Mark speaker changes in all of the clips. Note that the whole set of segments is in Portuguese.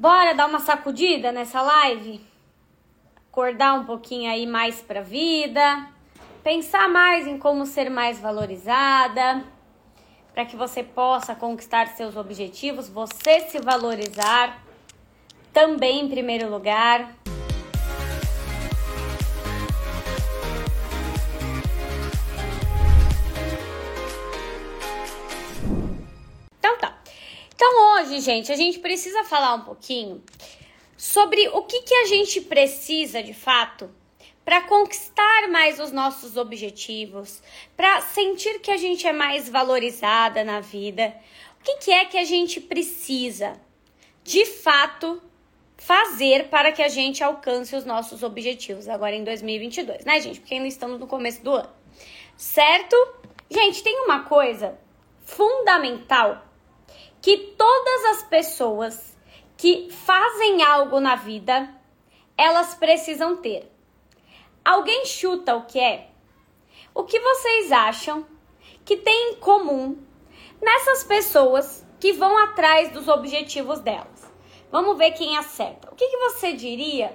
Speaker 1: Bora dar uma sacudida nessa live? Acordar um pouquinho aí mais pra vida, pensar mais em como ser mais valorizada, para que você possa conquistar seus objetivos, você se valorizar também em primeiro lugar. Hoje, gente, a gente precisa falar um pouquinho sobre o que, que a gente precisa de fato para conquistar mais os nossos objetivos, para sentir que a gente é mais valorizada na vida. O que, que é que a gente precisa de fato fazer para que a gente alcance os nossos objetivos agora em 2022, né, gente? Porque ainda estamos no começo do ano. Certo? Gente, tem uma coisa fundamental que todas as pessoas que fazem algo na vida, elas precisam ter. Alguém chuta o que é? O que vocês acham que tem em comum nessas pessoas que vão atrás dos objetivos delas? Vamos ver quem acerta. O que, que você diria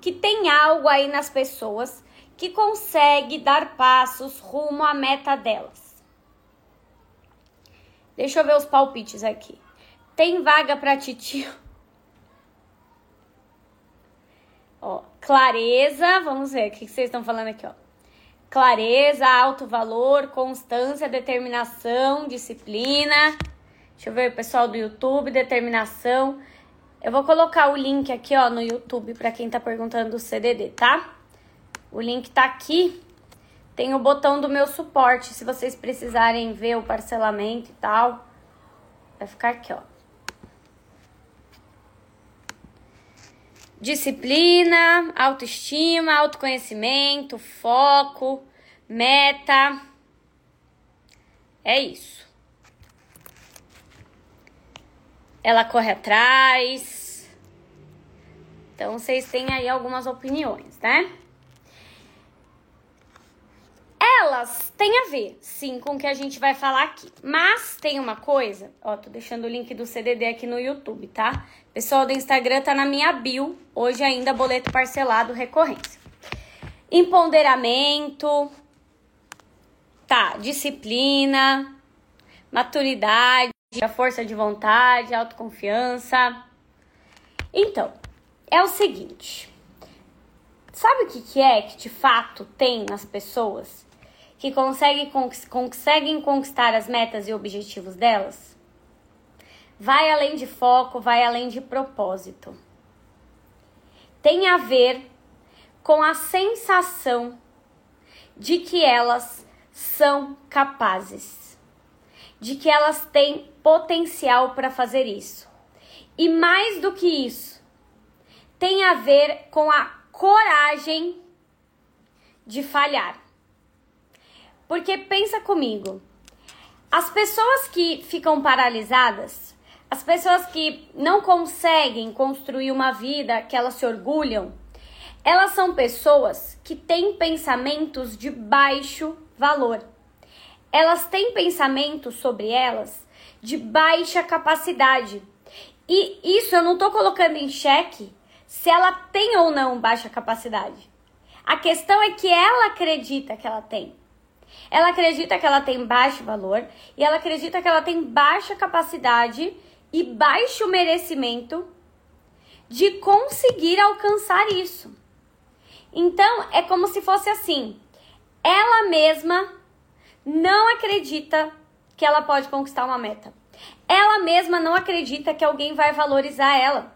Speaker 1: que tem algo aí nas pessoas que consegue dar passos rumo à meta delas? Deixa eu ver os palpites aqui. Tem vaga para titio? Ó, clareza, vamos ver o que vocês estão falando aqui, ó. Clareza, alto valor, constância, determinação, disciplina. Deixa eu ver o pessoal do YouTube, determinação. Eu vou colocar o link aqui, ó, no YouTube para quem tá perguntando do CDD, tá? O link tá aqui. Tem o botão do meu suporte, se vocês precisarem ver o parcelamento e tal. Vai ficar aqui, ó. Disciplina, autoestima, autoconhecimento, foco, meta. É isso. Ela corre atrás. Então vocês têm aí algumas opiniões, né? Elas têm a ver, sim, com o que a gente vai falar aqui. Mas tem uma coisa, ó, tô deixando o link do CDD aqui no YouTube, tá? Pessoal do Instagram tá na minha bio, hoje ainda boleto parcelado recorrência. Empoderamento, tá, disciplina, maturidade, a força de vontade, autoconfiança. Então, é o seguinte, sabe o que, que é que de fato tem nas pessoas que conseguem, conseguem conquistar as metas e objetivos delas? Vai além de foco, vai além de propósito. Tem a ver com a sensação de que elas são capazes, de que elas têm potencial para fazer isso. E mais do que isso, tem a ver com a coragem de falhar. Porque pensa comigo, as pessoas que ficam paralisadas, as pessoas que não conseguem construir uma vida que elas se orgulham, elas são pessoas que têm pensamentos de baixo valor. Elas têm pensamentos sobre elas de baixa capacidade. E isso eu não estou colocando em xeque se ela tem ou não baixa capacidade. A questão é que ela acredita que ela tem. Ela acredita que ela tem baixo valor e ela acredita que ela tem baixa capacidade e baixo merecimento de conseguir alcançar isso. Então, é como se fosse assim: ela mesma não acredita que ela pode conquistar uma meta. Ela mesma não acredita que alguém vai valorizar ela.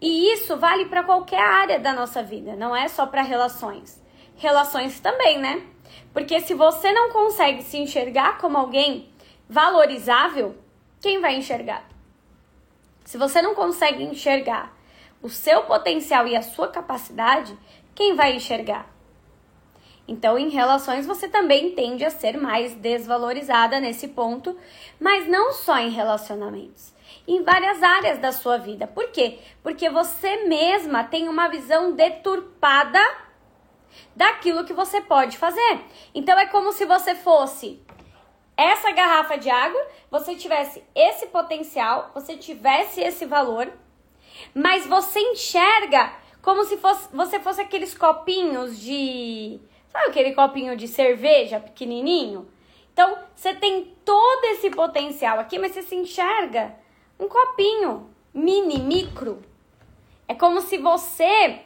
Speaker 1: E isso vale para qualquer área da nossa vida, não é só para relações. Relações também, né? Porque se você não consegue se enxergar como alguém valorizável, quem vai enxergar? Se você não consegue enxergar o seu potencial e a sua capacidade, quem vai enxergar? Então, em relações, você também tende a ser mais desvalorizada nesse ponto, mas não só em relacionamentos, em várias áreas da sua vida. Por quê? Porque você mesma tem uma visão deturpada daquilo que você pode fazer. Então é como se você fosse essa garrafa de água, você tivesse esse potencial, você tivesse esse valor, mas você enxerga como se fosse, você fosse aqueles copinhos de. Sabe aquele copinho de cerveja pequenininho? Então, você tem todo esse potencial aqui, mas você se enxerga um copinho mini, micro. É como se você,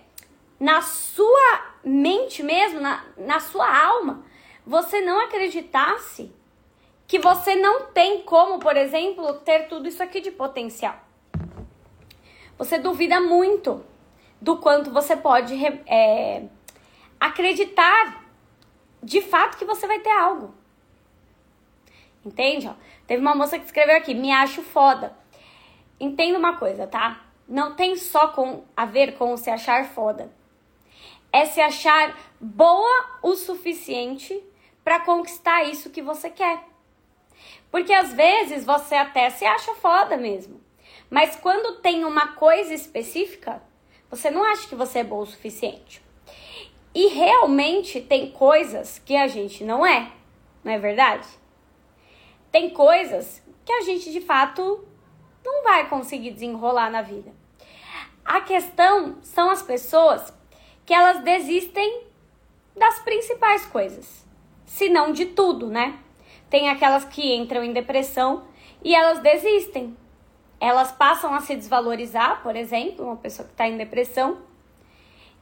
Speaker 1: na sua mente mesmo, na, na sua alma, você não acreditasse que você não tem como, por exemplo, ter tudo isso aqui de potencial. Você duvida muito do quanto você pode é, acreditar de fato que você vai ter algo. Entende? teve uma moça que escreveu aqui, me acho foda. Entenda uma coisa, tá? Não tem só com a ver com se achar foda. É se achar boa o suficiente para conquistar isso que você quer. Porque às vezes você até se acha foda mesmo. Mas quando tem uma coisa específica, você não acha que você é bom o suficiente. E realmente tem coisas que a gente não é, não é verdade? Tem coisas que a gente de fato não vai conseguir desenrolar na vida. A questão são as pessoas que elas desistem das principais coisas, se não de tudo, né? Tem aquelas que entram em depressão e elas desistem. Elas passam a se desvalorizar, por exemplo, uma pessoa que está em depressão,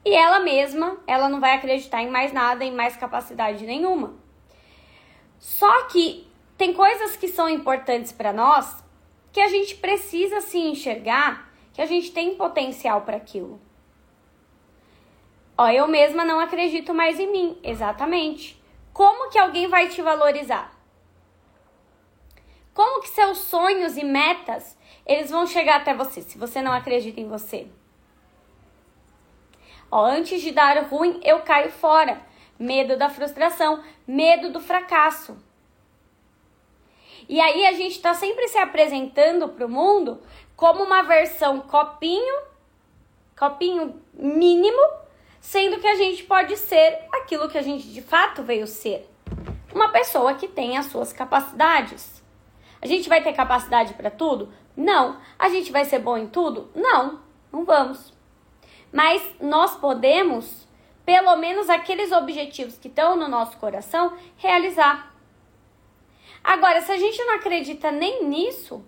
Speaker 1: e ela mesma, ela não vai acreditar em mais nada, em mais capacidade nenhuma. Só que tem coisas que são importantes para nós que a gente precisa se enxergar que a gente tem potencial para aquilo. Ó, eu mesma não acredito mais em mim, exatamente. Como que alguém vai te valorizar? Como que seus sonhos e metas, eles vão chegar até você, se você não acredita em você? Ó, antes de dar ruim, eu caio fora. Medo da frustração, medo do fracasso. E aí a gente está sempre se apresentando para o mundo como uma versão copinho, copinho mínimo, sendo que a gente pode ser aquilo que a gente de fato veio ser. Uma pessoa que tem as suas capacidades. A gente vai ter capacidade para tudo? Não. A gente vai ser bom em tudo? Não, não vamos. Mas nós podemos, pelo menos aqueles objetivos que estão no nosso coração, realizar. Agora, se a gente não acredita nem nisso, o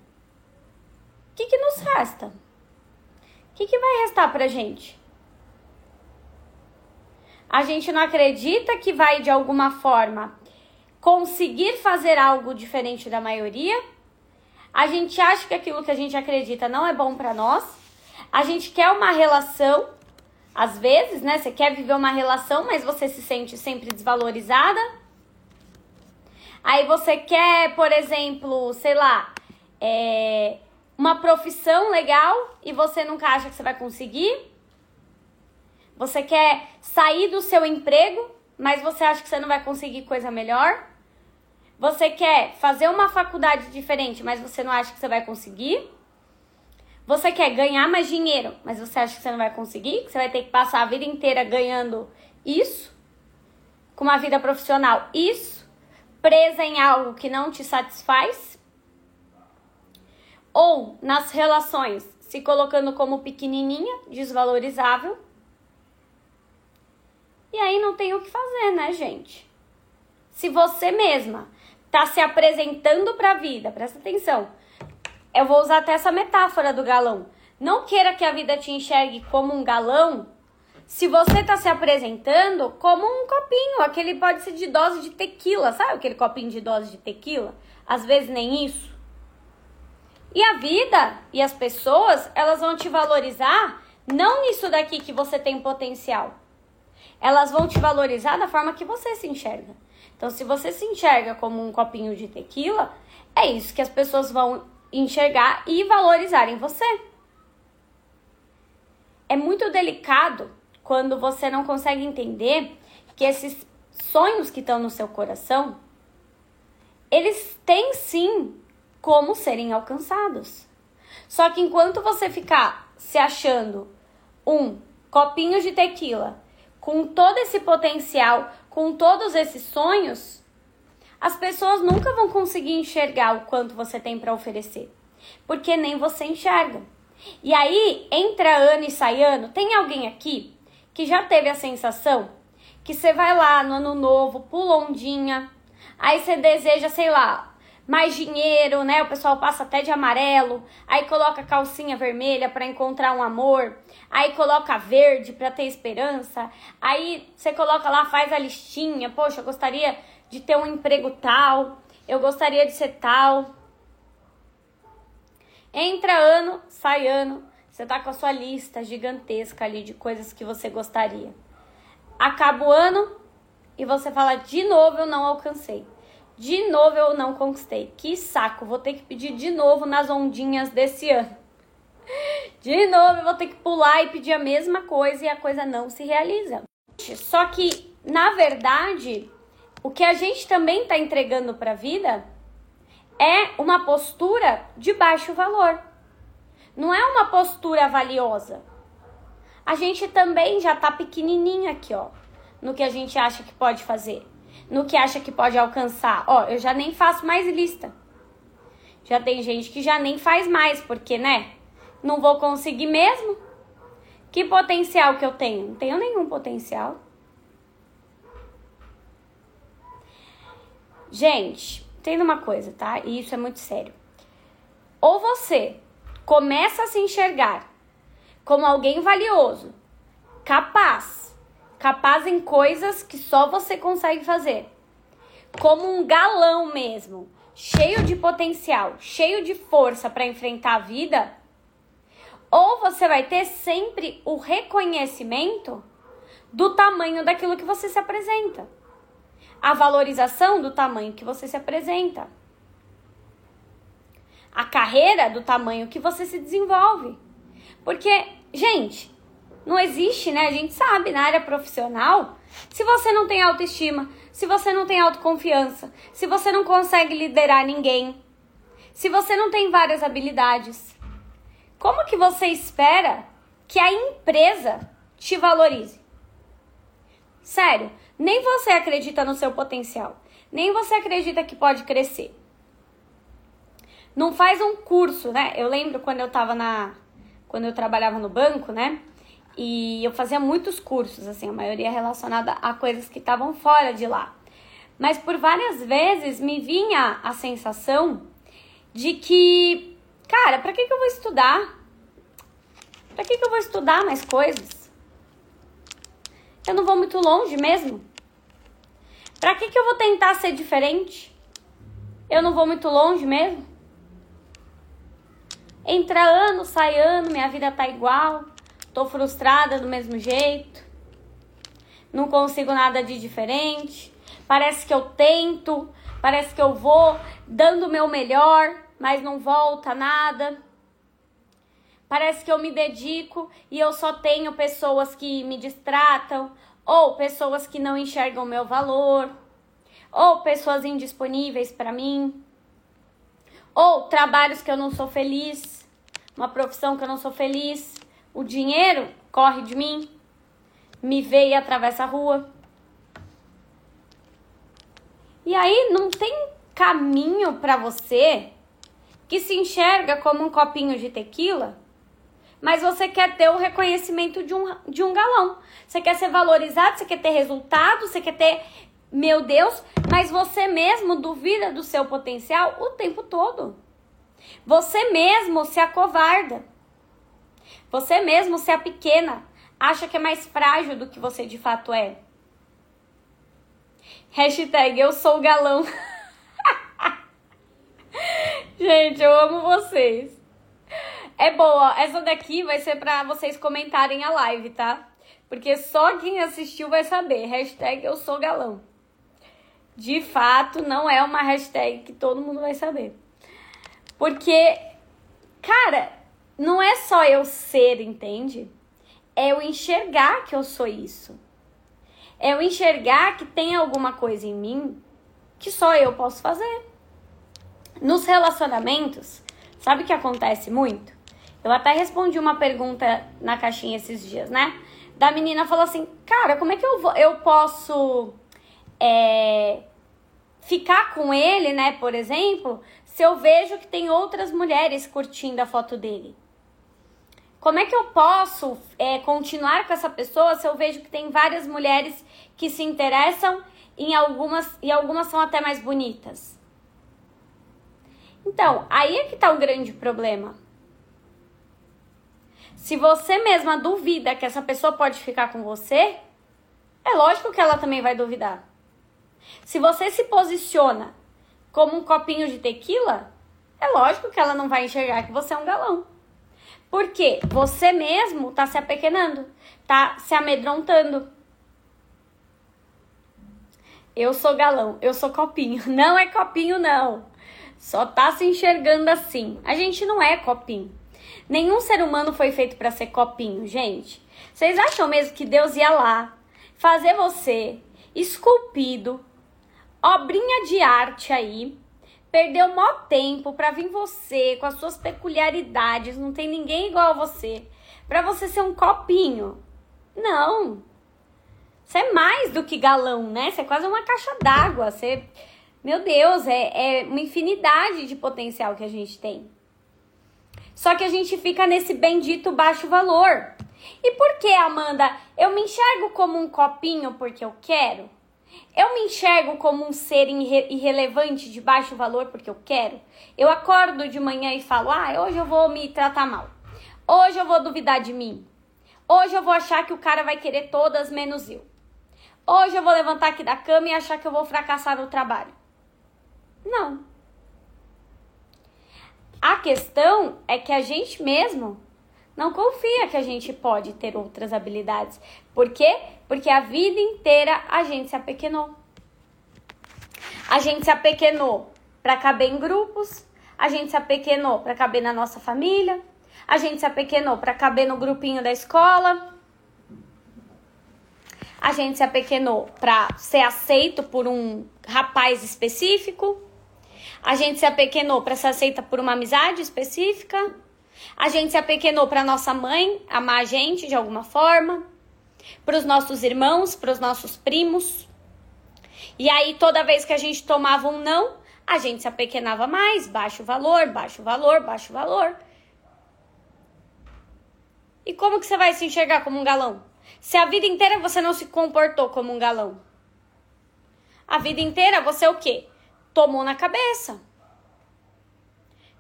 Speaker 1: que, que nos resta? O que, que vai restar pra gente? A gente não acredita que vai de alguma forma conseguir fazer algo diferente da maioria. A gente acha que aquilo que a gente acredita não é bom para nós. A gente quer uma relação, às vezes, né? Você quer viver uma relação, mas você se sente sempre desvalorizada. Aí você quer, por exemplo, sei lá, é, uma profissão legal e você nunca acha que você vai conseguir. Você quer sair do seu emprego, mas você acha que você não vai conseguir coisa melhor. Você quer fazer uma faculdade diferente, mas você não acha que você vai conseguir? Você quer ganhar mais dinheiro, mas você acha que você não vai conseguir? Que você vai ter que passar a vida inteira ganhando isso? Com uma vida profissional, isso? Presa em algo que não te satisfaz? Ou nas relações, se colocando como pequenininha, desvalorizável? E aí não tem o que fazer, né, gente? Se você mesma está se apresentando para a vida, presta atenção. Eu vou usar até essa metáfora do galão. Não queira que a vida te enxergue como um galão se você está se apresentando como um copinho, aquele pode ser de dose de tequila, sabe aquele copinho de dose de tequila? Às vezes nem isso. E a vida e as pessoas, elas vão te valorizar não nisso daqui que você tem potencial. Elas vão te valorizar da forma que você se enxerga. Então, se você se enxerga como um copinho de tequila, é isso que as pessoas vão enxergar e valorizar em você. É muito delicado quando você não consegue entender que esses sonhos que estão no seu coração, eles têm sim como serem alcançados. Só que enquanto você ficar se achando um copinho de tequila com todo esse potencial, com todos esses sonhos, as pessoas nunca vão conseguir enxergar o quanto você tem para oferecer, porque nem você enxerga. E aí, entra ano e sai ano, tem alguém aqui que já teve a sensação que você vai lá no ano novo, pula ondinha, aí você deseja, sei lá, mais dinheiro, né? O pessoal passa até de amarelo, aí coloca calcinha vermelha para encontrar um amor, aí coloca verde para ter esperança, aí você coloca lá, faz a listinha, poxa, eu gostaria de ter um emprego tal, eu gostaria de ser tal. Entra ano, sai ano, você tá com a sua lista gigantesca ali de coisas que você gostaria. Acaba o ano e você fala de novo eu não alcancei. De novo eu não conquistei. Que saco, vou ter que pedir de novo nas ondinhas desse ano. De novo eu vou ter que pular e pedir a mesma coisa e a coisa não se realiza. Só que, na verdade, o que a gente também está entregando para a vida é uma postura de baixo valor. Não é uma postura valiosa. A gente também já tá pequenininha aqui, ó, no que a gente acha que pode fazer no que acha que pode alcançar. Ó, eu já nem faço mais lista. Já tem gente que já nem faz mais, porque, né? Não vou conseguir mesmo. Que potencial que eu tenho? Não tenho nenhum potencial. Gente, tem uma coisa, tá? E isso é muito sério. Ou você começa a se enxergar como alguém valioso, capaz, capaz em coisas que só você consegue fazer. Como um galão mesmo, cheio de potencial, cheio de força para enfrentar a vida. Ou você vai ter sempre o reconhecimento do tamanho daquilo que você se apresenta. A valorização do tamanho que você se apresenta. A carreira do tamanho que você se desenvolve. Porque, gente, não existe, né? A gente sabe na área profissional. Se você não tem autoestima, se você não tem autoconfiança, se você não consegue liderar ninguém, se você não tem várias habilidades, como que você espera que a empresa te valorize? Sério, nem você acredita no seu potencial, nem você acredita que pode crescer. Não faz um curso, né? Eu lembro quando eu tava na quando eu trabalhava no banco, né? E eu fazia muitos cursos, assim, a maioria relacionada a coisas que estavam fora de lá. Mas por várias vezes me vinha a sensação de que, cara, para que, que eu vou estudar? Para que, que eu vou estudar mais coisas? Eu não vou muito longe mesmo. Para que, que eu vou tentar ser diferente? Eu não vou muito longe mesmo. Entra ano, sai ano, minha vida tá igual. Tô frustrada do mesmo jeito. Não consigo nada de diferente. Parece que eu tento, parece que eu vou dando o meu melhor, mas não volta nada. Parece que eu me dedico e eu só tenho pessoas que me distratam, ou pessoas que não enxergam o meu valor, ou pessoas indisponíveis para mim, ou trabalhos que eu não sou feliz, uma profissão que eu não sou feliz. O dinheiro corre de mim, me vê e atravessa a rua. E aí não tem caminho para você que se enxerga como um copinho de tequila, mas você quer ter o reconhecimento de um, de um galão. Você quer ser valorizado, você quer ter resultado, você quer ter, meu Deus, mas você mesmo duvida do seu potencial o tempo todo. Você mesmo se acovarda. Você mesmo, se é pequena, acha que é mais frágil do que você de fato é. Hashtag eu sou galão. Gente, eu amo vocês. É boa, essa daqui vai ser pra vocês comentarem a live, tá? Porque só quem assistiu vai saber. Hashtag eu sou galão. De fato, não é uma hashtag que todo mundo vai saber. Porque, cara, não é só eu ser, entende? É eu enxergar que eu sou isso. É eu enxergar que tem alguma coisa em mim que só eu posso fazer. Nos relacionamentos, sabe o que acontece muito? Eu até respondi uma pergunta na caixinha esses dias, né? Da menina falou assim: Cara, como é que eu, vou, eu posso é, ficar com ele, né, por exemplo, se eu vejo que tem outras mulheres curtindo a foto dele? Como é que eu posso é, continuar com essa pessoa se eu vejo que tem várias mulheres que se interessam em algumas e algumas são até mais bonitas? Então, aí é que tá o grande problema. Se você mesma duvida que essa pessoa pode ficar com você, é lógico que ela também vai duvidar. Se você se posiciona como um copinho de tequila, é lógico que ela não vai enxergar que você é um galão. Porque você mesmo tá se apequenando, tá se amedrontando. Eu sou galão, eu sou copinho. Não é copinho, não. Só tá se enxergando assim. A gente não é copinho. Nenhum ser humano foi feito para ser copinho, gente. Vocês acham mesmo que Deus ia lá fazer você esculpido, obrinha de arte aí, perdeu mó tempo para vir você com as suas peculiaridades, não tem ninguém igual a você, para você ser um copinho? Não. Você é mais do que galão, né? Você é quase uma caixa d'água. Você, meu Deus, é, é uma infinidade de potencial que a gente tem. Só que a gente fica nesse bendito baixo valor. E por que, Amanda? Eu me enxergo como um copinho porque eu quero? Eu me enxergo como um ser irre irrelevante de baixo valor porque eu quero? Eu acordo de manhã e falo: ah, hoje eu vou me tratar mal. Hoje eu vou duvidar de mim. Hoje eu vou achar que o cara vai querer todas menos eu. Hoje eu vou levantar aqui da cama e achar que eu vou fracassar no trabalho. Não. A questão é que a gente mesmo não confia que a gente pode ter outras habilidades. Por quê? Porque a vida inteira a gente se apequenou. A gente se apequenou para caber em grupos, a gente se apequenou para caber na nossa família, a gente se apequenou para caber no grupinho da escola. A gente se apequenou para ser aceito por um rapaz específico. A gente se apequenou para ser aceita por uma amizade específica. A gente se apequenou para nossa mãe amar a gente de alguma forma, para os nossos irmãos, para os nossos primos. E aí toda vez que a gente tomava um não, a gente se apequenava mais, baixo valor, baixo valor, baixo valor. E como que você vai se enxergar como um galão? Se a vida inteira você não se comportou como um galão. A vida inteira você o quê? tomou na cabeça.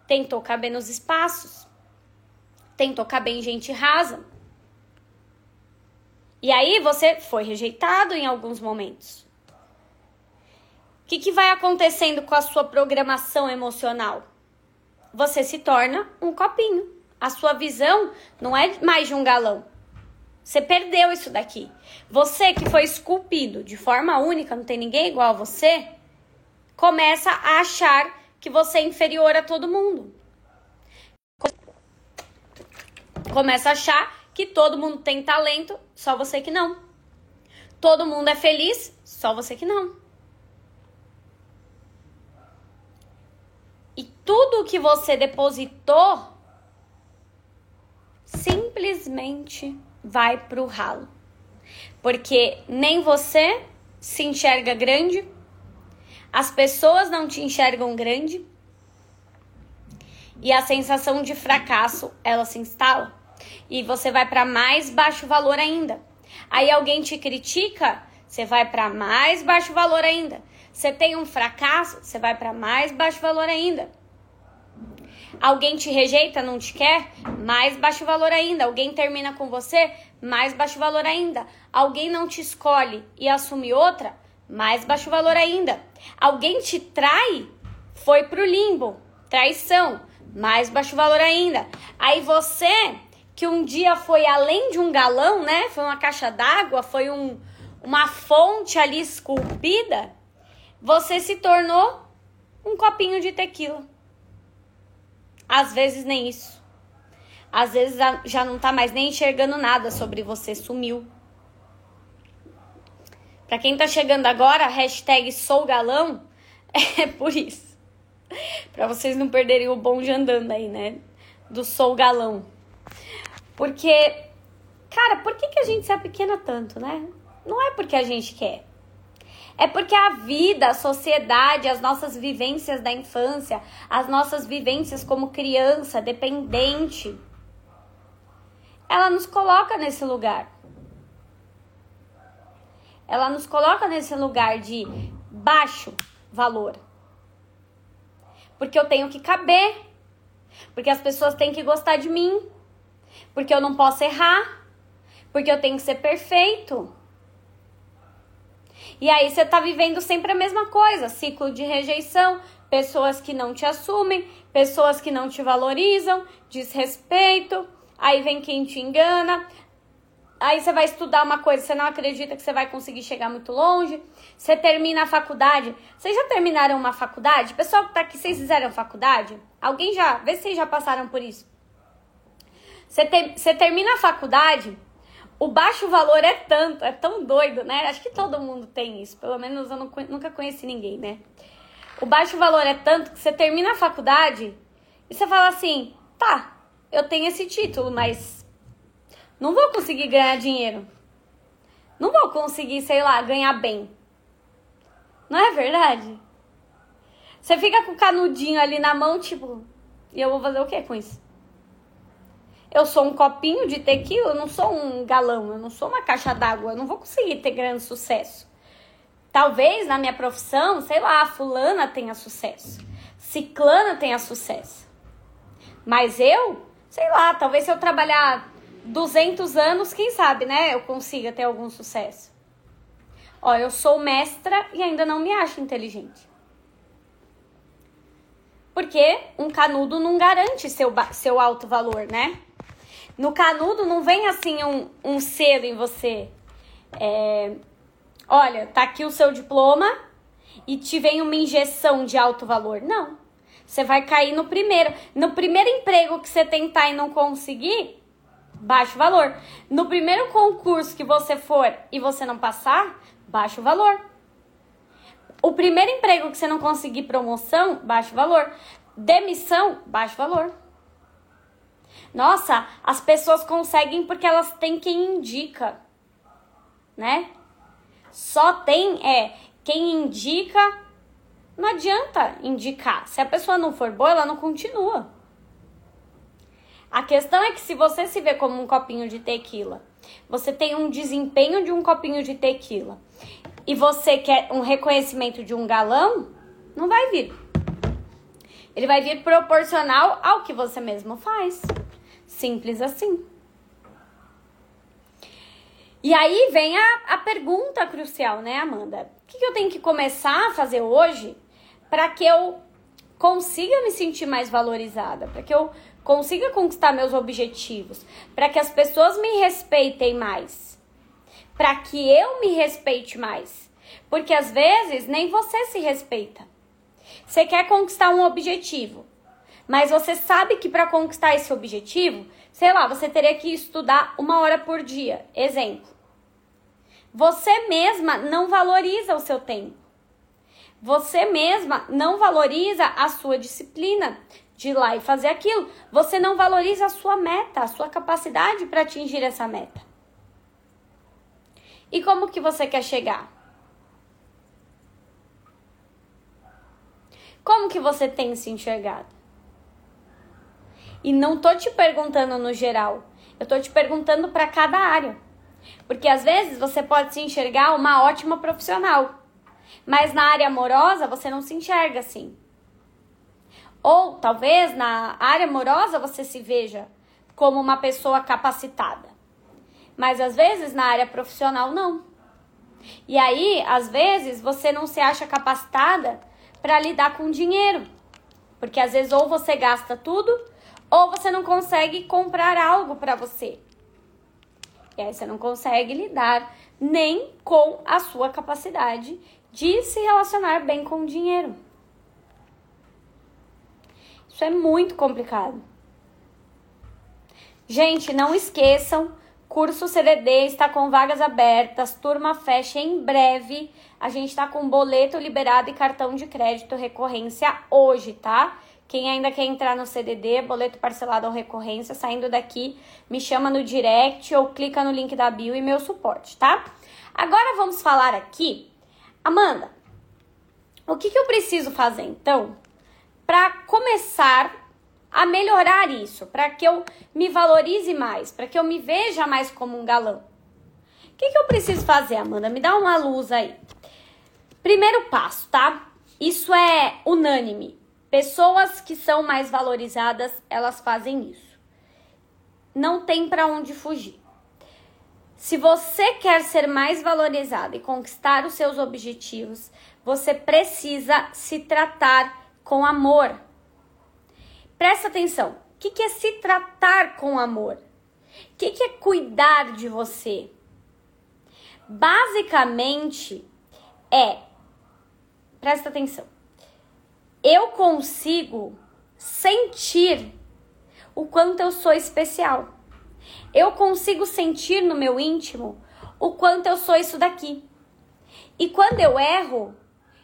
Speaker 1: Tentou caber nos espaços. Tentou caber em gente rasa. E aí você foi rejeitado em alguns momentos. O que, que vai acontecendo com a sua programação emocional? Você se torna um copinho. A sua visão não é mais de um galão. Você perdeu isso daqui. Você que foi esculpido de forma única, não tem ninguém igual a você, começa a achar que você é inferior a todo mundo. Começa a achar que todo mundo tem talento, só você que não. Todo mundo é feliz, só você que não. E tudo que você depositou simplesmente vai pro ralo. Porque nem você se enxerga grande, as pessoas não te enxergam grande e a sensação de fracasso ela se instala e você vai para mais baixo valor ainda. Aí alguém te critica, você vai para mais baixo valor ainda. Você tem um fracasso, você vai para mais baixo valor ainda. Alguém te rejeita, não te quer, mais baixo valor ainda. Alguém termina com você, mais baixo valor ainda. Alguém não te escolhe e assume outra, mais baixo valor ainda. Alguém te trai, foi pro limbo, traição, mais baixo valor ainda. Aí você, que um dia foi além de um galão, né? Foi uma caixa d'água, foi um, uma fonte ali esculpida, você se tornou um copinho de tequila. Às vezes nem isso. Às vezes já não tá mais nem enxergando nada sobre você, sumiu. Para quem tá chegando agora, hashtag sou galão, é por isso. Para vocês não perderem o bonde andando aí, né? Do sou galão. Porque, cara, por que, que a gente se apequena tanto, né? Não é porque a gente quer. É porque a vida, a sociedade, as nossas vivências da infância, as nossas vivências como criança, dependente, ela nos coloca nesse lugar. Ela nos coloca nesse lugar de baixo valor. Porque eu tenho que caber. Porque as pessoas têm que gostar de mim. Porque eu não posso errar. Porque eu tenho que ser perfeito. E aí você tá vivendo sempre a mesma coisa, ciclo de rejeição, pessoas que não te assumem, pessoas que não te valorizam, desrespeito, aí vem quem te engana. Aí você vai estudar uma coisa, você não acredita que você vai conseguir chegar muito longe. Você termina a faculdade. Vocês já terminaram uma faculdade? Pessoal que tá aqui, vocês fizeram faculdade? Alguém já? Vê se vocês já passaram por isso. Você, você termina a faculdade, o baixo valor é tanto, é tão doido, né? Acho que todo mundo tem isso. Pelo menos eu não, nunca conheci ninguém, né? O baixo valor é tanto que você termina a faculdade e você fala assim: tá, eu tenho esse título, mas não vou conseguir ganhar dinheiro. Não vou conseguir, sei lá, ganhar bem. Não é verdade? Você fica com o canudinho ali na mão, tipo, e eu vou fazer o que com isso? Eu sou um copinho de tequila, eu não sou um galão, eu não sou uma caixa d'água, eu não vou conseguir ter grande sucesso. Talvez na minha profissão, sei lá, fulana tenha sucesso, ciclana tenha sucesso. Mas eu, sei lá, talvez se eu trabalhar 200 anos, quem sabe, né, eu consiga ter algum sucesso. Ó, eu sou mestra e ainda não me acho inteligente. Porque um canudo não garante seu, seu alto valor, né? No canudo não vem assim um, um selo em você. É, olha, tá aqui o seu diploma e te vem uma injeção de alto valor. Não. Você vai cair no primeiro. No primeiro emprego que você tentar e não conseguir, baixo valor. No primeiro concurso que você for e você não passar, baixo valor. O primeiro emprego que você não conseguir promoção, baixo valor. Demissão, baixo valor. Nossa, as pessoas conseguem porque elas têm quem indica, né? Só tem é quem indica. Não adianta indicar. Se a pessoa não for boa, ela não continua. A questão é que se você se vê como um copinho de tequila, você tem um desempenho de um copinho de tequila e você quer um reconhecimento de um galão, não vai vir. Ele vai vir proporcional ao que você mesmo faz. Simples assim. E aí vem a, a pergunta crucial, né, Amanda? O que, que eu tenho que começar a fazer hoje para que eu consiga me sentir mais valorizada, para que eu consiga conquistar meus objetivos, para que as pessoas me respeitem mais, para que eu me respeite mais. Porque às vezes nem você se respeita. Você quer conquistar um objetivo, mas você sabe que para conquistar esse objetivo, sei lá, você teria que estudar uma hora por dia. Exemplo. Você mesma não valoriza o seu tempo. Você mesma não valoriza a sua disciplina de ir lá e fazer aquilo. Você não valoriza a sua meta, a sua capacidade para atingir essa meta. E como que você quer chegar? Como que você tem se enxergado? E não tô te perguntando no geral, eu tô te perguntando para cada área. Porque às vezes você pode se enxergar uma ótima profissional, mas na área amorosa você não se enxerga assim. Ou talvez na área amorosa você se veja como uma pessoa capacitada, mas às vezes na área profissional não. E aí, às vezes, você não se acha capacitada para lidar com dinheiro. Porque às vezes ou você gasta tudo ou você não consegue comprar algo para você. E aí você não consegue lidar nem com a sua capacidade de se relacionar bem com o dinheiro. Isso é muito complicado. Gente, não esqueçam, curso CDD está com vagas abertas, turma fecha em breve. A gente está com boleto liberado e cartão de crédito recorrência hoje, tá? Quem ainda quer entrar no CDD, boleto parcelado ou recorrência, saindo daqui, me chama no direct ou clica no link da bio e meu suporte, tá? Agora vamos falar aqui Amanda, o que, que eu preciso fazer então para começar a melhorar isso, para que eu me valorize mais, para que eu me veja mais como um galã? O que, que eu preciso fazer, Amanda? Me dá uma luz aí. Primeiro passo, tá? Isso é unânime. Pessoas que são mais valorizadas, elas fazem isso. Não tem para onde fugir. Se você quer ser mais valorizada e conquistar os seus objetivos, você precisa se tratar com amor. Presta atenção. O que é se tratar com amor? O que é cuidar de você? Basicamente é, presta atenção, eu consigo sentir o quanto eu sou especial. Eu consigo sentir no meu íntimo o quanto eu sou isso daqui. E quando eu erro,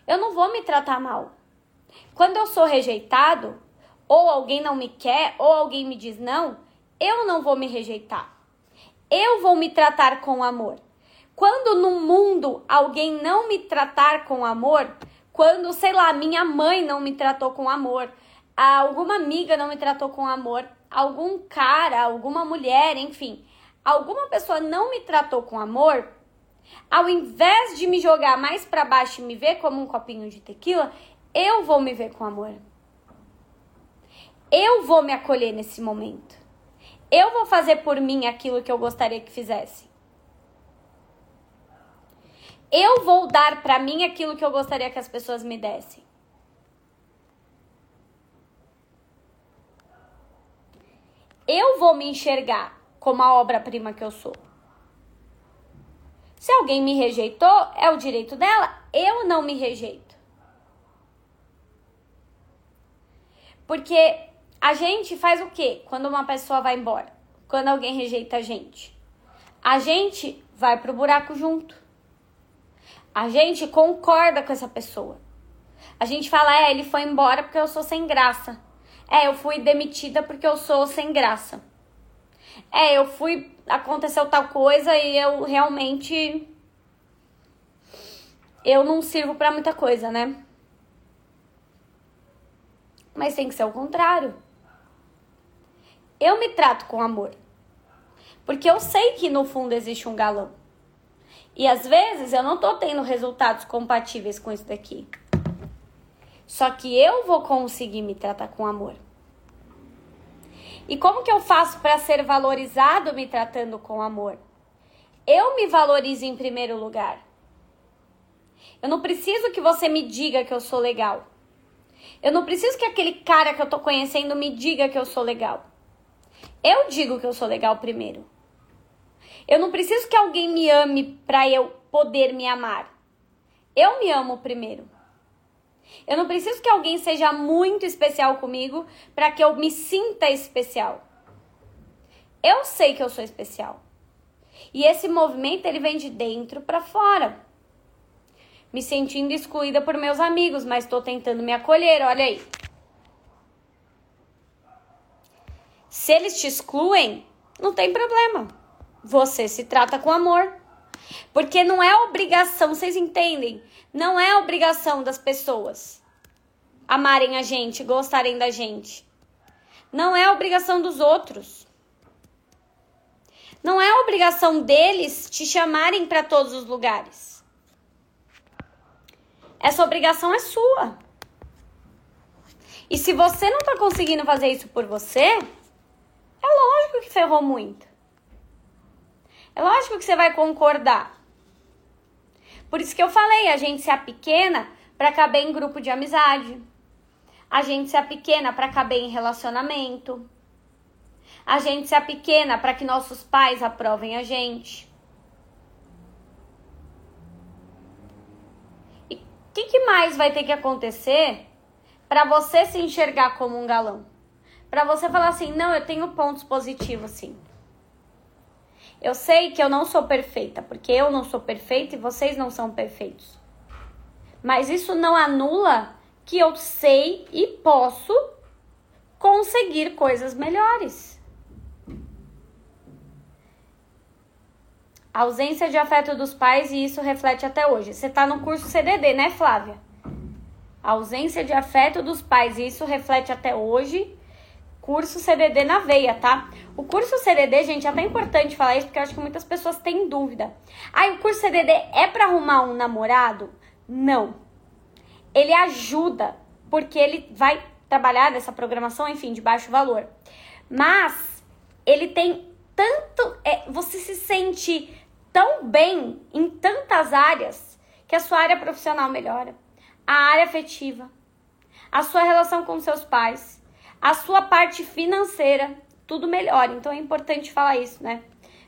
Speaker 1: eu não vou me tratar mal. Quando eu sou rejeitado, ou alguém não me quer, ou alguém me diz não, eu não vou me rejeitar. Eu vou me tratar com amor. Quando no mundo alguém não me tratar com amor, quando, sei lá, minha mãe não me tratou com amor, alguma amiga não me tratou com amor, algum cara, alguma mulher, enfim, alguma pessoa não me tratou com amor, ao invés de me jogar mais para baixo e me ver como um copinho de tequila, eu vou me ver com amor. Eu vou me acolher nesse momento. Eu vou fazer por mim aquilo que eu gostaria que fizesse. Eu vou dar para mim aquilo que eu gostaria que as pessoas me dessem. Eu vou me enxergar como a obra-prima que eu sou. Se alguém me rejeitou, é o direito dela. Eu não me rejeito. Porque a gente faz o quê quando uma pessoa vai embora? Quando alguém rejeita a gente? A gente vai pro buraco junto. A gente concorda com essa pessoa. A gente fala, é, ele foi embora porque eu sou sem graça. É, eu fui demitida porque eu sou sem graça. É, eu fui. Aconteceu tal coisa e eu realmente. Eu não sirvo para muita coisa, né? Mas tem que ser o contrário. Eu me trato com amor. Porque eu sei que no fundo existe um galão. E às vezes eu não tô tendo resultados compatíveis com isso daqui. Só que eu vou conseguir me tratar com amor. E como que eu faço para ser valorizado me tratando com amor? Eu me valorizo em primeiro lugar. Eu não preciso que você me diga que eu sou legal. Eu não preciso que aquele cara que eu tô conhecendo me diga que eu sou legal. Eu digo que eu sou legal primeiro. Eu não preciso que alguém me ame para eu poder me amar. Eu me amo primeiro. Eu não preciso que alguém seja muito especial comigo para que eu me sinta especial. Eu sei que eu sou especial. E esse movimento ele vem de dentro para fora. Me sentindo excluída por meus amigos, mas estou tentando me acolher, olha aí. Se eles te excluem, não tem problema. Você se trata com amor. Porque não é obrigação, vocês entendem? Não é obrigação das pessoas amarem a gente, gostarem da gente. Não é obrigação dos outros. Não é obrigação deles te chamarem para todos os lugares. Essa obrigação é sua. E se você não tá conseguindo fazer isso por você, é lógico que ferrou muito. É lógico que você vai concordar. Por isso que eu falei, a gente se pequena para caber em grupo de amizade. A gente se pequena para caber em relacionamento. A gente se pequena para que nossos pais aprovem a gente. E o que, que mais vai ter que acontecer para você se enxergar como um galão? Para você falar assim, não, eu tenho pontos positivos, sim. Eu sei que eu não sou perfeita, porque eu não sou perfeita e vocês não são perfeitos. Mas isso não anula que eu sei e posso conseguir coisas melhores. A ausência de afeto dos pais e isso reflete até hoje. Você tá no curso CDD, né, Flávia? A ausência de afeto dos pais e isso reflete até hoje. Curso CDD na veia, tá? O curso CDD, gente, é até importante falar isso porque eu acho que muitas pessoas têm dúvida. Ah, o curso CDD é para arrumar um namorado? Não. Ele ajuda, porque ele vai trabalhar nessa programação, enfim, de baixo valor. Mas ele tem tanto. É, você se sente tão bem em tantas áreas que a sua área profissional melhora, a área afetiva, a sua relação com seus pais, a sua parte financeira, tudo melhora. Então é importante falar isso, né?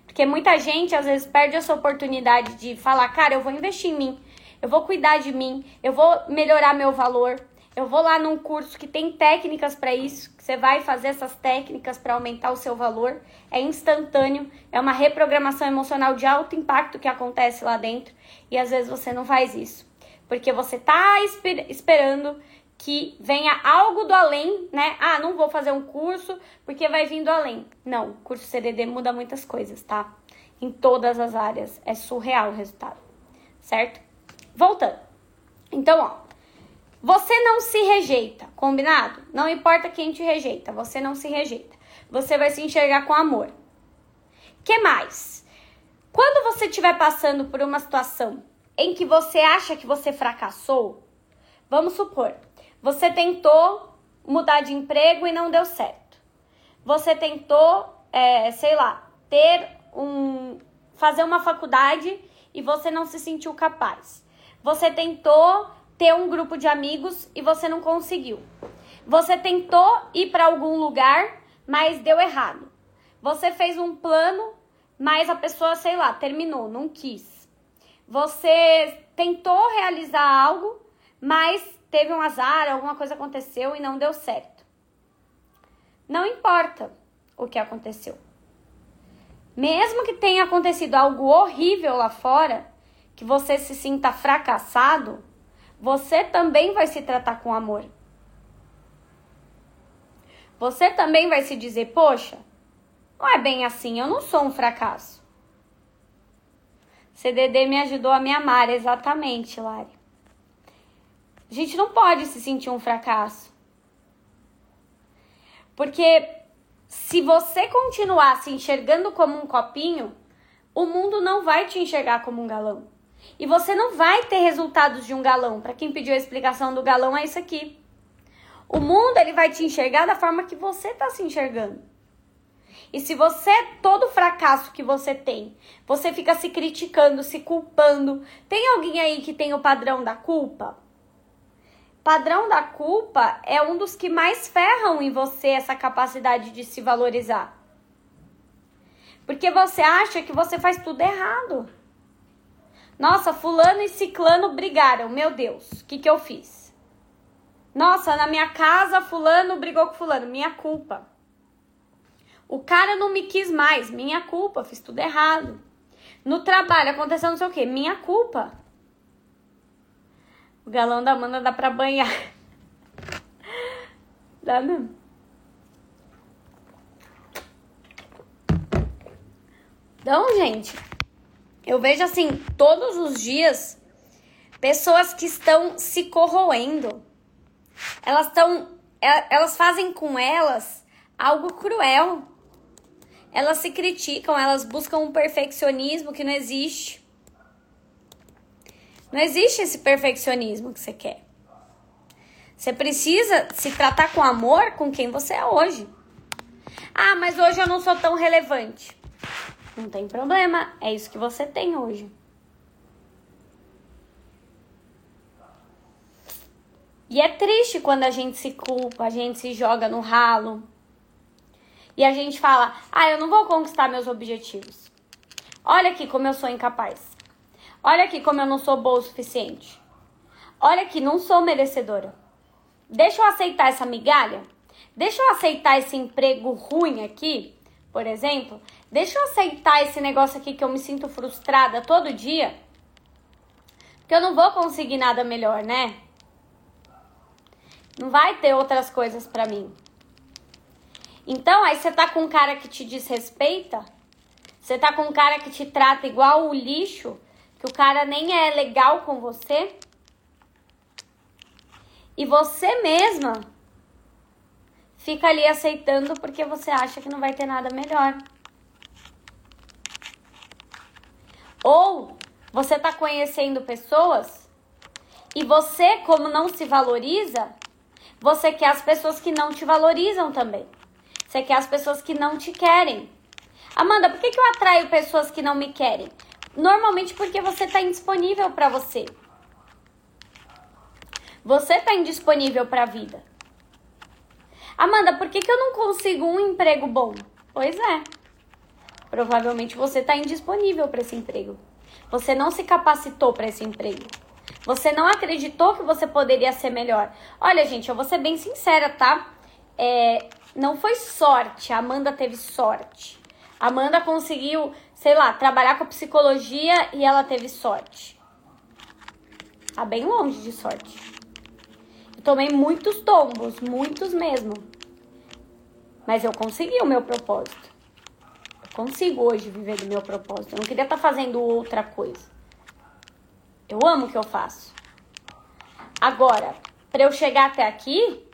Speaker 1: Porque muita gente às vezes perde essa oportunidade de falar, cara, eu vou investir em mim, eu vou cuidar de mim, eu vou melhorar meu valor, eu vou lá num curso que tem técnicas para isso, que você vai fazer essas técnicas para aumentar o seu valor. É instantâneo, é uma reprogramação emocional de alto impacto que acontece lá dentro. E às vezes você não faz isso, porque você tá esper esperando que venha algo do além, né? Ah, não vou fazer um curso porque vai vindo além. Não, curso CDD muda muitas coisas, tá? Em todas as áreas. É surreal o resultado, certo? Voltando. Então, ó, você não se rejeita, combinado? Não importa quem te rejeita, você não se rejeita. Você vai se enxergar com amor. Que mais? Quando você estiver passando por uma situação em que você acha que você fracassou, vamos supor, você tentou mudar de emprego e não deu certo. Você tentou, é, sei lá, ter um, fazer uma faculdade e você não se sentiu capaz. Você tentou ter um grupo de amigos e você não conseguiu. Você tentou ir para algum lugar, mas deu errado. Você fez um plano, mas a pessoa, sei lá, terminou, não quis. Você tentou realizar algo, mas teve um azar, alguma coisa aconteceu e não deu certo. Não importa o que aconteceu. Mesmo que tenha acontecido algo horrível lá fora, que você se sinta fracassado, você também vai se tratar com amor. Você também vai se dizer: Poxa, não é bem assim, eu não sou um fracasso. CDD me ajudou a me amar, exatamente, Lari. A gente não pode se sentir um fracasso. Porque se você continuar se enxergando como um copinho, o mundo não vai te enxergar como um galão. E você não vai ter resultados de um galão. Para quem pediu a explicação do galão, é isso aqui. O mundo ele vai te enxergar da forma que você está se enxergando. E se você, todo fracasso que você tem, você fica se criticando, se culpando. Tem alguém aí que tem o padrão da culpa? Padrão da culpa é um dos que mais ferram em você essa capacidade de se valorizar. Porque você acha que você faz tudo errado. Nossa, fulano e ciclano brigaram. Meu Deus, o que, que eu fiz? Nossa, na minha casa fulano brigou com fulano. Minha culpa. O cara não me quis mais. Minha culpa. Fiz tudo errado. No trabalho aconteceu não sei o que. Minha culpa. O galão da Amanda dá pra banhar. Dá não. Então, gente, eu vejo assim, todos os dias, pessoas que estão se corroendo. Elas estão. É, elas fazem com elas algo cruel. Elas se criticam, elas buscam um perfeccionismo que não existe. Não existe esse perfeccionismo que você quer. Você precisa se tratar com amor com quem você é hoje. Ah, mas hoje eu não sou tão relevante. Não tem problema, é isso que você tem hoje. E é triste quando a gente se culpa, a gente se joga no ralo. E a gente fala: "Ah, eu não vou conquistar meus objetivos. Olha aqui como eu sou incapaz. Olha aqui como eu não sou boa o suficiente. Olha aqui, não sou merecedora. Deixa eu aceitar essa migalha? Deixa eu aceitar esse emprego ruim aqui, por exemplo? Deixa eu aceitar esse negócio aqui que eu me sinto frustrada todo dia. Porque eu não vou conseguir nada melhor, né? Não vai ter outras coisas para mim. Então, aí você tá com um cara que te desrespeita, Você tá com um cara que te trata igual o lixo, que o cara nem é legal com você. E você mesma fica ali aceitando porque você acha que não vai ter nada melhor. Ou você tá conhecendo pessoas e você, como não se valoriza, você quer as pessoas que não te valorizam também. Você quer as pessoas que não te querem. Amanda, por que, que eu atraio pessoas que não me querem? Normalmente porque você está indisponível para você. Você está indisponível para a vida. Amanda, por que, que eu não consigo um emprego bom? Pois é. Provavelmente você está indisponível para esse emprego. Você não se capacitou para esse emprego. Você não acreditou que você poderia ser melhor. Olha, gente, eu vou ser bem sincera, tá? É, não foi sorte. A Amanda teve sorte. Amanda conseguiu, sei lá, trabalhar com psicologia e ela teve sorte. Tá bem longe de sorte. Eu tomei muitos tombos, muitos mesmo. Mas eu consegui o meu propósito. Eu consigo hoje viver do meu propósito. Eu não queria estar tá fazendo outra coisa. Eu amo o que eu faço. Agora, para eu chegar até aqui,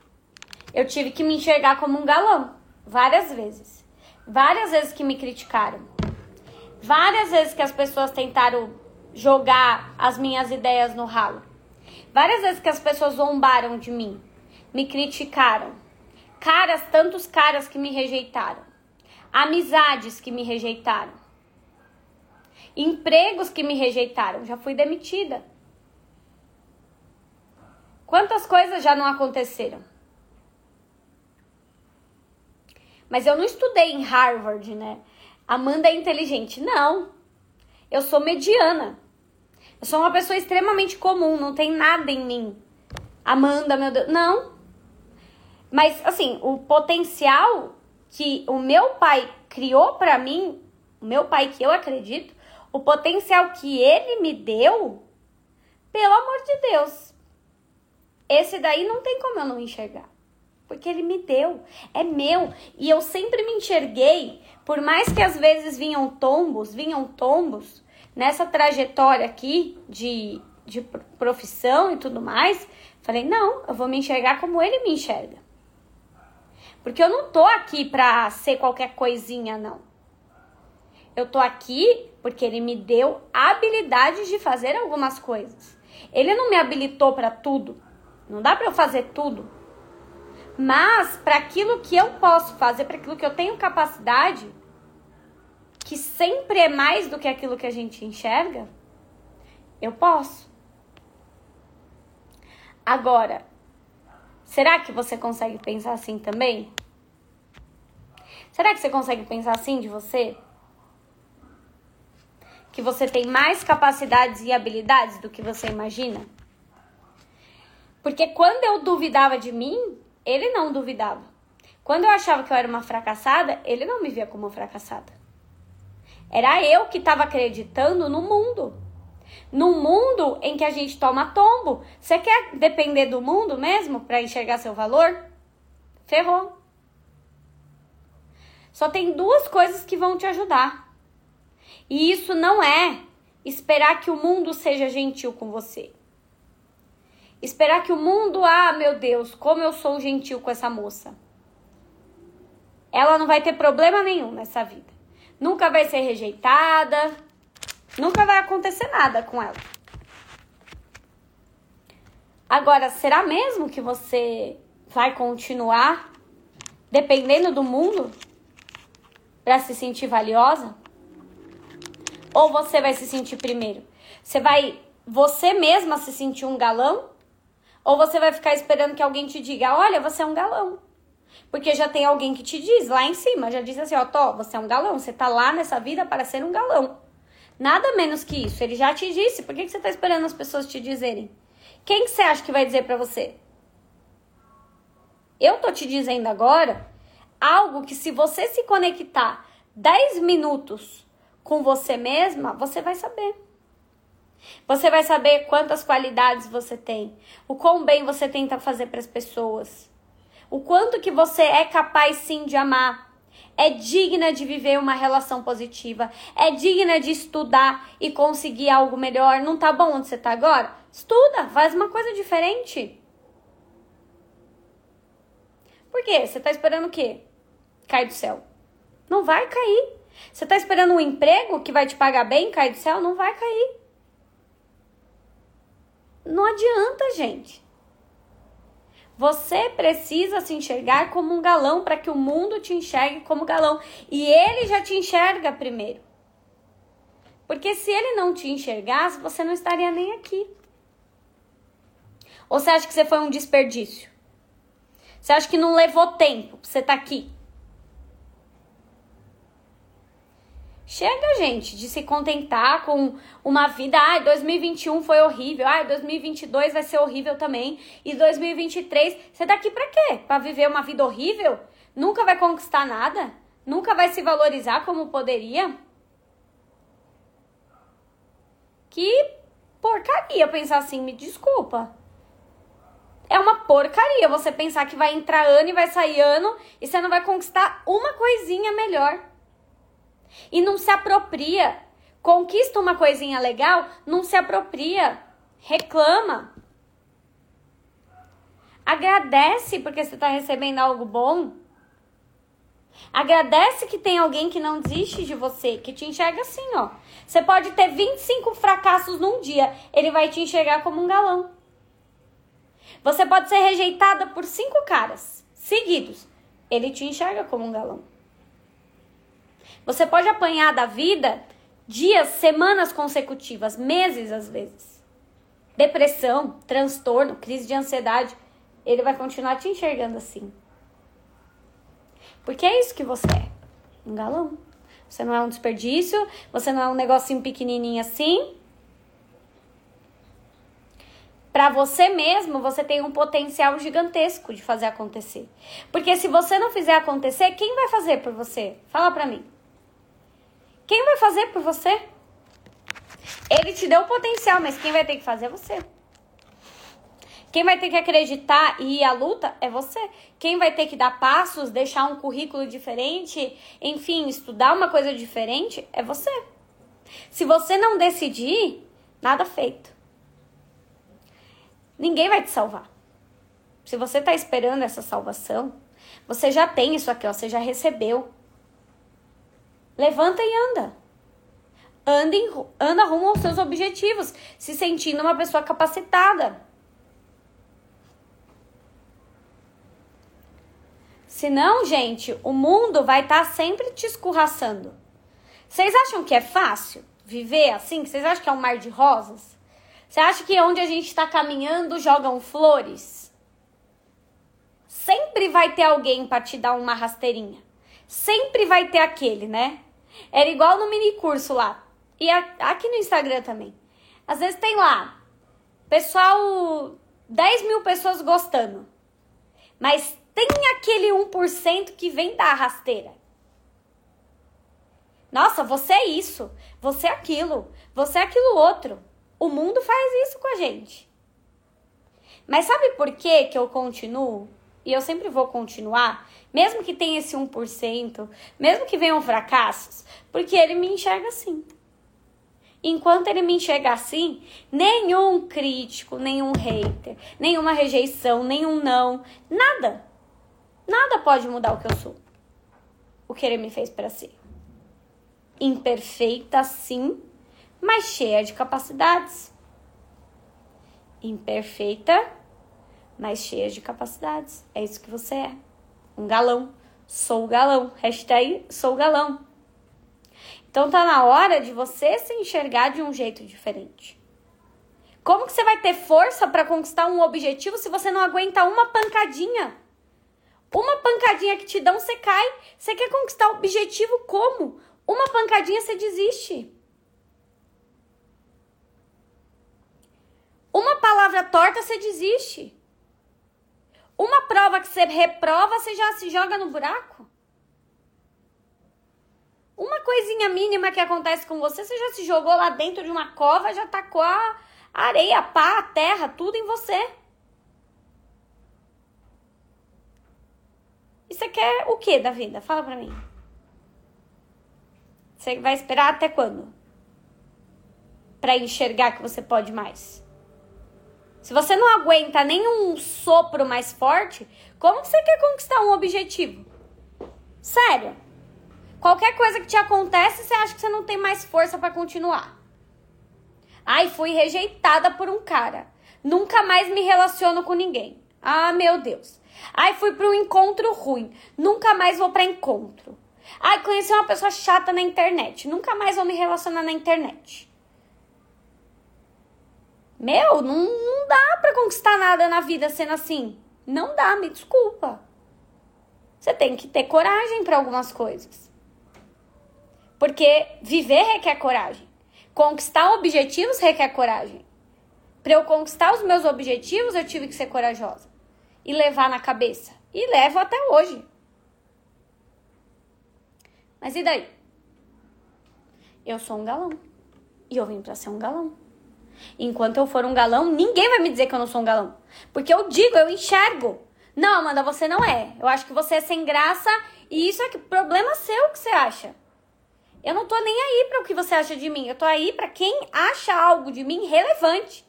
Speaker 1: eu tive que me enxergar como um galão. Várias vezes. Várias vezes que me criticaram. Várias vezes que as pessoas tentaram jogar as minhas ideias no ralo. Várias vezes que as pessoas zombaram de mim, me criticaram. Caras, tantos caras que me rejeitaram. Amizades que me rejeitaram. Empregos que me rejeitaram. Já fui demitida. Quantas coisas já não aconteceram? Mas eu não estudei em Harvard, né? Amanda é inteligente. Não. Eu sou mediana. Eu sou uma pessoa extremamente comum, não tem nada em mim. Amanda, meu Deus. Não. Mas, assim, o potencial que o meu pai criou para mim, o meu pai que eu acredito, o potencial que ele me deu, pelo amor de Deus. Esse daí não tem como eu não enxergar. Porque ele me deu, é meu. E eu sempre me enxerguei, por mais que às vezes vinham tombos, vinham tombos nessa trajetória aqui de, de profissão e tudo mais. Falei, não, eu vou me enxergar como ele me enxerga. Porque eu não tô aqui pra ser qualquer coisinha, não. Eu tô aqui porque ele me deu habilidade de fazer algumas coisas. Ele não me habilitou para tudo. Não dá para eu fazer tudo. Mas para aquilo que eu posso fazer, para aquilo que eu tenho capacidade, que sempre é mais do que aquilo que a gente enxerga, eu posso. Agora, será que você consegue pensar assim também? Será que você consegue pensar assim de você? Que você tem mais capacidades e habilidades do que você imagina? Porque quando eu duvidava de mim, ele não duvidava. Quando eu achava que eu era uma fracassada, ele não me via como uma fracassada. Era eu que estava acreditando no mundo. No mundo em que a gente toma tombo. Você quer depender do mundo mesmo para enxergar seu valor? Ferrou. Só tem duas coisas que vão te ajudar. E isso não é esperar que o mundo seja gentil com você. Esperar que o mundo, ah, meu Deus, como eu sou gentil com essa moça. Ela não vai ter problema nenhum nessa vida. Nunca vai ser rejeitada. Nunca vai acontecer nada com ela. Agora, será mesmo que você vai continuar dependendo do mundo para se sentir valiosa? Ou você vai se sentir primeiro? Você vai você mesma se sentir um galão ou você vai ficar esperando que alguém te diga: olha, você é um galão. Porque já tem alguém que te diz lá em cima, já diz assim: ó, Tó, você é um galão, você tá lá nessa vida para ser um galão. Nada menos que isso. Ele já te disse, por que, que você tá esperando as pessoas te dizerem? Quem que você acha que vai dizer para você? Eu tô te dizendo agora algo que se você se conectar 10 minutos com você mesma, você vai saber. Você vai saber quantas qualidades você tem, o quão bem você tenta fazer para as pessoas, o quanto que você é capaz sim de amar. é digna de viver uma relação positiva, é digna de estudar e conseguir algo melhor. Não tá bom onde você tá agora? Estuda, faz uma coisa diferente. Por quê? Você tá esperando o quê? Cair do céu. Não vai cair. Você tá esperando um emprego que vai te pagar bem, cair do céu? Não vai cair. Não adianta, gente. Você precisa se enxergar como um galão para que o mundo te enxergue como galão. E ele já te enxerga primeiro. Porque se ele não te enxergasse, você não estaria nem aqui. Ou você acha que você foi um desperdício? Você acha que não levou tempo pra você estar tá aqui? Chega, gente, de se contentar com uma vida. Ai, 2021 foi horrível. Ai, 2022 vai ser horrível também. E 2023, você tá aqui pra quê? Pra viver uma vida horrível? Nunca vai conquistar nada? Nunca vai se valorizar como poderia? Que porcaria pensar assim, me desculpa. É uma porcaria você pensar que vai entrar ano e vai sair ano e você não vai conquistar uma coisinha melhor e não se apropria. Conquista uma coisinha legal, não se apropria, reclama. Agradece porque você está recebendo algo bom. Agradece que tem alguém que não desiste de você, que te enxerga assim, ó. Você pode ter 25 fracassos num dia, ele vai te enxergar como um galão. Você pode ser rejeitada por cinco caras seguidos, ele te enxerga como um galão. Você pode apanhar da vida dias, semanas consecutivas, meses às vezes. Depressão, transtorno, crise de ansiedade. Ele vai continuar te enxergando assim. Porque é isso que você é. Um galão. Você não é um desperdício, você não é um negocinho pequenininho assim. Para você mesmo, você tem um potencial gigantesco de fazer acontecer. Porque se você não fizer acontecer, quem vai fazer por você? Fala para mim. Quem vai fazer por você? Ele te deu o potencial, mas quem vai ter que fazer é você. Quem vai ter que acreditar e ir à luta é você. Quem vai ter que dar passos, deixar um currículo diferente, enfim, estudar uma coisa diferente é você. Se você não decidir, nada feito. Ninguém vai te salvar. Se você está esperando essa salvação, você já tem isso aqui, ó, você já recebeu. Levanta e anda. Anda, em, anda rumo aos seus objetivos, se sentindo uma pessoa capacitada. Senão, gente, o mundo vai estar tá sempre te escorraçando. Vocês acham que é fácil viver assim? Vocês acham que é um mar de rosas? Você acha que onde a gente está caminhando jogam flores? Sempre vai ter alguém para te dar uma rasteirinha. Sempre vai ter aquele, né? Era igual no mini curso lá. E aqui no Instagram também. Às vezes tem lá, pessoal, 10 mil pessoas gostando. Mas tem aquele 1% que vem da rasteira. Nossa, você é isso, você é aquilo, você é aquilo outro. O mundo faz isso com a gente. Mas sabe por que que eu continuo? E eu sempre vou continuar, mesmo que tenha esse 1%, mesmo que venham fracassos, porque ele me enxerga assim. Enquanto ele me enxerga assim, nenhum crítico, nenhum hater, nenhuma rejeição, nenhum não, nada, nada pode mudar o que eu sou. O que ele me fez para ser. Imperfeita, sim, mas cheia de capacidades. Imperfeita, mas cheia de capacidades. É isso que você é. Um galão. Sou galão. Hashtag sou galão. Então tá na hora de você se enxergar de um jeito diferente. Como que você vai ter força para conquistar um objetivo se você não aguenta uma pancadinha? Uma pancadinha que te dão, você cai. Você quer conquistar o objetivo como? Uma pancadinha você desiste. Uma palavra torta você desiste. Uma prova que você reprova, você já se joga no buraco? Uma coisinha mínima que acontece com você, você já se jogou lá dentro de uma cova, já tacou a areia, a pá, a terra, tudo em você. E você quer o que da vida? Fala pra mim. Você vai esperar até quando? Para enxergar que você pode mais. Se você não aguenta nenhum sopro mais forte, como você quer conquistar um objetivo? Sério. Qualquer coisa que te acontece, você acha que você não tem mais força para continuar. Ai, fui rejeitada por um cara. Nunca mais me relaciono com ninguém. Ah, meu Deus. Ai, fui para um encontro ruim. Nunca mais vou para encontro. Ai, conheci uma pessoa chata na internet. Nunca mais vou me relacionar na internet. Meu, não, não dá para conquistar nada na vida sendo assim. Não dá, me desculpa. Você tem que ter coragem para algumas coisas. Porque viver requer coragem. Conquistar objetivos requer coragem. Para eu conquistar os meus objetivos, eu tive que ser corajosa e levar na cabeça. E levo até hoje. Mas e daí? Eu sou um galão. E eu vim para ser um galão. Enquanto eu for um galão, ninguém vai me dizer que eu não sou um galão. Porque eu digo, eu enxergo. Não, Amanda, você não é. Eu acho que você é sem graça e isso é que problema seu que você acha. Eu não tô nem aí para o que você acha de mim. Eu tô aí para quem acha algo de mim relevante.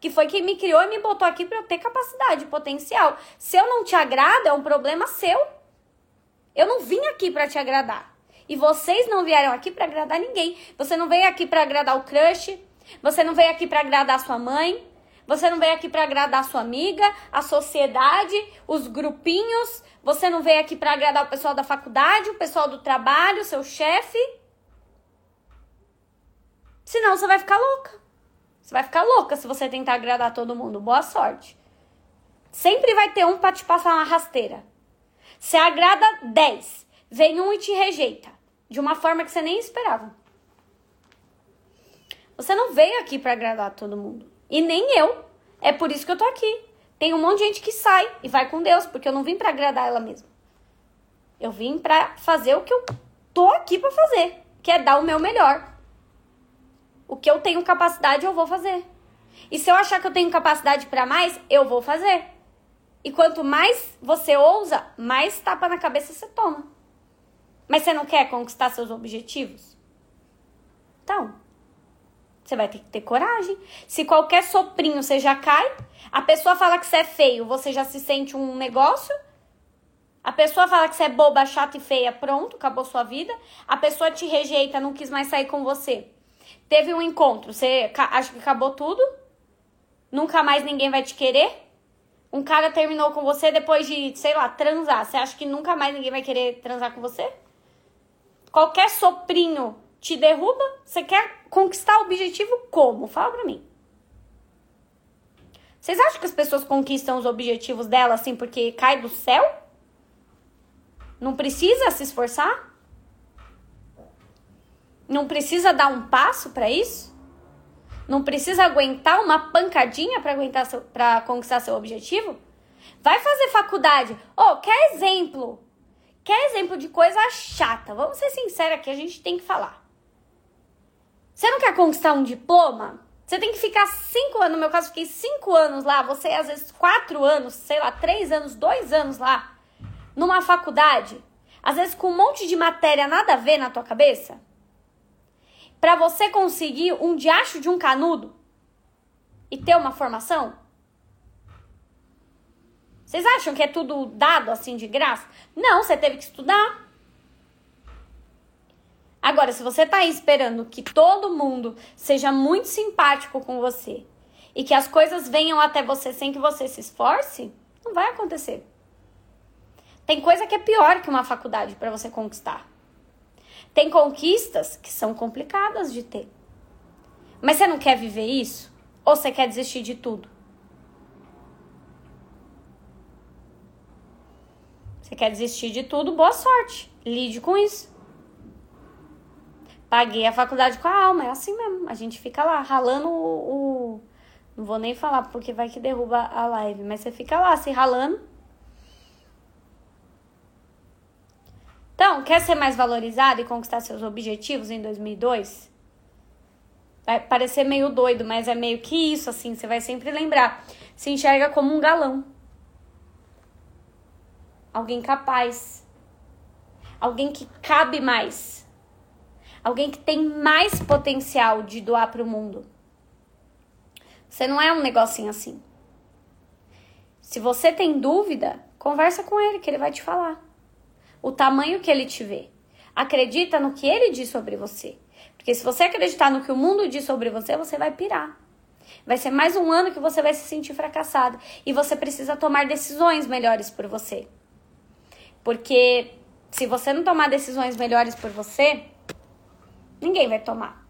Speaker 1: Que foi quem me criou e me botou aqui para eu ter capacidade, potencial. Se eu não te agrado, é um problema seu. Eu não vim aqui para te agradar. E vocês não vieram aqui para agradar ninguém. Você não veio aqui para agradar o crush. Você não veio aqui para agradar sua mãe. Você não veio aqui para agradar sua amiga, a sociedade, os grupinhos. Você não veio aqui para agradar o pessoal da faculdade, o pessoal do trabalho, o seu chefe. Senão você vai ficar louca. Você vai ficar louca se você tentar agradar todo mundo. Boa sorte. Sempre vai ter um para te passar uma rasteira. Você agrada 10, vem um e te rejeita. De uma forma que você nem esperava. Você não veio aqui para agradar todo mundo. E nem eu. É por isso que eu tô aqui. Tem um monte de gente que sai e vai com Deus, porque eu não vim para agradar ela mesma. Eu vim para fazer o que eu tô aqui para fazer, que é dar o meu melhor. O que eu tenho capacidade, eu vou fazer. E se eu achar que eu tenho capacidade para mais, eu vou fazer. E quanto mais você ousa, mais tapa na cabeça você toma. Mas você não quer conquistar seus objetivos? Então, você vai ter que ter coragem. Se qualquer soprinho você já cai, a pessoa fala que você é feio, você já se sente um negócio. A pessoa fala que você é boba, chata e feia, pronto, acabou sua vida. A pessoa te rejeita, não quis mais sair com você. Teve um encontro, você acha que acabou tudo? Nunca mais ninguém vai te querer? Um cara terminou com você depois de, sei lá, transar. Você acha que nunca mais ninguém vai querer transar com você? Qualquer soprinho te derruba? Você quer conquistar o objetivo como? Fala pra mim. Vocês acham que as pessoas conquistam os objetivos delas assim porque cai do céu? Não precisa se esforçar? Não precisa dar um passo para isso? Não precisa aguentar uma pancadinha para aguentar para conquistar seu objetivo? Vai fazer faculdade. Oh, quer exemplo? Quer exemplo de coisa chata? Vamos ser sinceros aqui, a gente tem que falar. Você não quer conquistar um diploma? Você tem que ficar cinco anos. No meu caso, fiquei cinco anos lá. Você, às vezes, quatro anos, sei lá, três anos, dois anos lá, numa faculdade. Às vezes, com um monte de matéria nada a ver na tua cabeça para você conseguir um diacho de um canudo e ter uma formação? Vocês acham que é tudo dado assim de graça? Não, você teve que estudar. Agora, se você tá aí esperando que todo mundo seja muito simpático com você e que as coisas venham até você sem que você se esforce, não vai acontecer. Tem coisa que é pior que uma faculdade para você conquistar. Tem conquistas que são complicadas de ter. Mas você não quer viver isso? Ou você quer desistir de tudo? Você quer desistir de tudo? Boa sorte. Lide com isso. Paguei a faculdade com a alma, é assim mesmo. A gente fica lá ralando o. Não vou nem falar porque vai que derruba a live, mas você fica lá se ralando Então, quer ser mais valorizado e conquistar seus objetivos em 2002? Vai parecer meio doido, mas é meio que isso, assim. Você vai sempre lembrar. Se enxerga como um galão. Alguém capaz. Alguém que cabe mais. Alguém que tem mais potencial de doar para o mundo. Você não é um negocinho assim. Se você tem dúvida, conversa com ele que ele vai te falar. O tamanho que ele te vê. Acredita no que ele diz sobre você. Porque se você acreditar no que o mundo diz sobre você, você vai pirar. Vai ser mais um ano que você vai se sentir fracassado. E você precisa tomar decisões melhores por você. Porque se você não tomar decisões melhores por você, ninguém vai tomar.